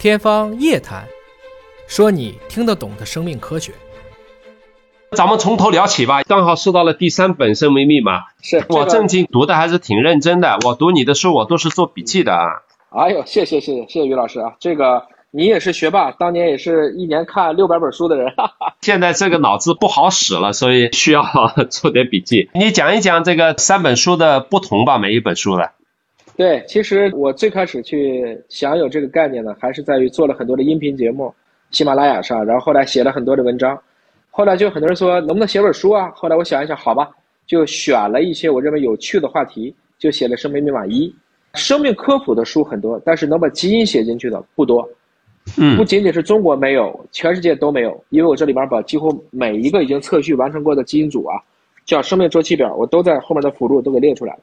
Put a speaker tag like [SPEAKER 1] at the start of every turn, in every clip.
[SPEAKER 1] 天方夜谭，说你听得懂的生命科学。
[SPEAKER 2] 咱们从头聊起吧，刚好说到了第三本生命密码，
[SPEAKER 3] 是
[SPEAKER 2] 我正经读的还是挺认真的，我读你的书我都是做笔记的啊。
[SPEAKER 3] 哎呦，谢谢谢谢谢谢于老师啊，这个你也是学霸，当年也是一年看六百本书的人，哈哈。
[SPEAKER 2] 现在这个脑子不好使了，所以需要做点笔记。你讲一讲这个三本书的不同吧，每一本书的。
[SPEAKER 3] 对，其实我最开始去享有这个概念呢，还是在于做了很多的音频节目，喜马拉雅上，然后后来写了很多的文章，后来就很多人说能不能写本书啊？后来我想一想，好吧，就选了一些我认为有趣的话题，就写了《生命密码一》。生命科普的书很多，但是能把基因写进去的不多。
[SPEAKER 2] 嗯，
[SPEAKER 3] 不仅仅是中国没有，全世界都没有，因为我这里边把几乎每一个已经测序完成过的基因组啊，叫生命周期表，我都在后面的辅助都给列出来了。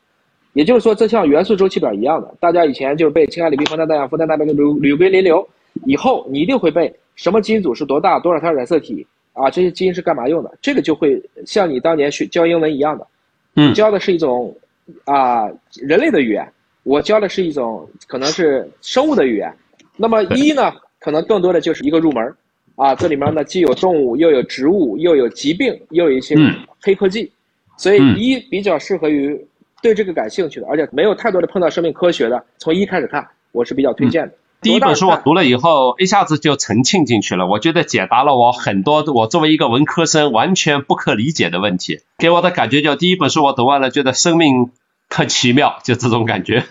[SPEAKER 3] 也就是说，这像元素周期表一样的，大家以前就是背氢氦锂铍硼氮氮氧氟氮钠钡铝铝硅磷硫，以后你一定会背什么基因组是多大，多少条染色体啊，这些基因是干嘛用的？这个就会像你当年学教英文一样的，
[SPEAKER 2] 嗯，
[SPEAKER 3] 教的是一种啊人类的语言，我教的是一种可能是生物的语言。那么一呢，可能更多的就是一个入门啊，这里面呢既有动物，又有植物，又有疾病，又有一些黑科技，所以一比较适合于。对这个感兴趣的，而且没有太多的碰到生命科学的，从一开始看，我是比较推荐的。
[SPEAKER 2] 第一本书我读了以后，一下子就沉浸进去了，我觉得解答了我很多我作为一个文科生完全不可理解的问题。给我的感觉就第一本书我读完了，觉得生命特奇妙，就这种感觉。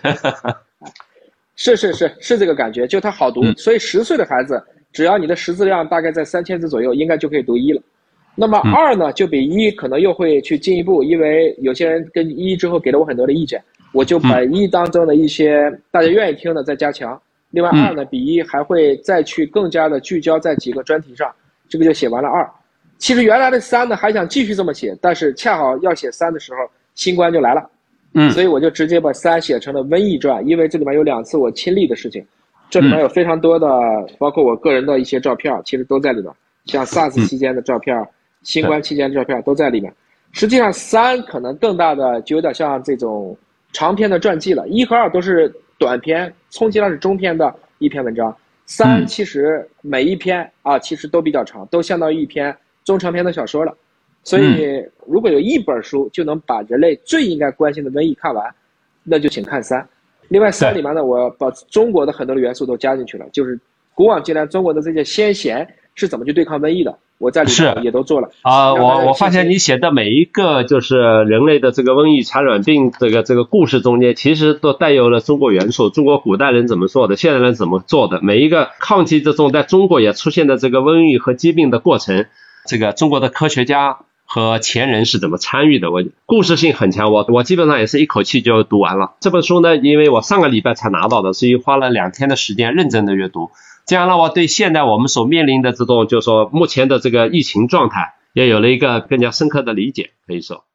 [SPEAKER 3] 是是是是这个感觉，就它好读，所以十岁的孩子，只要你的识字量大概在三千字左右，应该就可以读一了。那么二呢，就比一可能又会去进一步，因为有些人跟一之后给了我很多的意见，我就把一当中的一些大家愿意听的再加强。另外二呢，比一还会再去更加的聚焦在几个专题上，这个就写完了二。其实原来的三呢还想继续这么写，但是恰好要写三的时候，新冠就来了，
[SPEAKER 2] 嗯，
[SPEAKER 3] 所以我就直接把三写成了瘟疫传，因为这里面有两次我亲历的事情，这里面有非常多的，包括我个人的一些照片，其实都在里面，像 SARS 期间的照片。新冠期间的照片都在里面。实际上，三可能更大的就有点像这种长篇的传记了。一和二都是短篇，充其量是中篇的一篇文章。三其实每一篇啊，其实都比较长，都相当于一篇中长篇的小说了。所以，如果有一本书就能把人类最应该关心的瘟疫看完，那就请看三。另外，三里面呢，我把中国的很多的元素都加进去了，就是古往今来中国的这些先贤是怎么去对抗瘟疫的。我在里面也都做了
[SPEAKER 2] 啊，我我发现你写的每一个就是人类的这个瘟疫、传染病这个这个故事中间，其实都带有了中国元素。中国古代人怎么做的，现代人怎么做的，每一个抗击这种在中国也出现的这个瘟疫和疾病的过程，这个中国的科学家和前人是怎么参与的，我故事性很强。我我基本上也是一口气就读完了这本书呢，因为我上个礼拜才拿到的，所以花了两天的时间认真的阅读。这样让我对现在我们所面临的这种，就是说目前的这个疫情状态，也有了一个更加深刻的理解，可以说。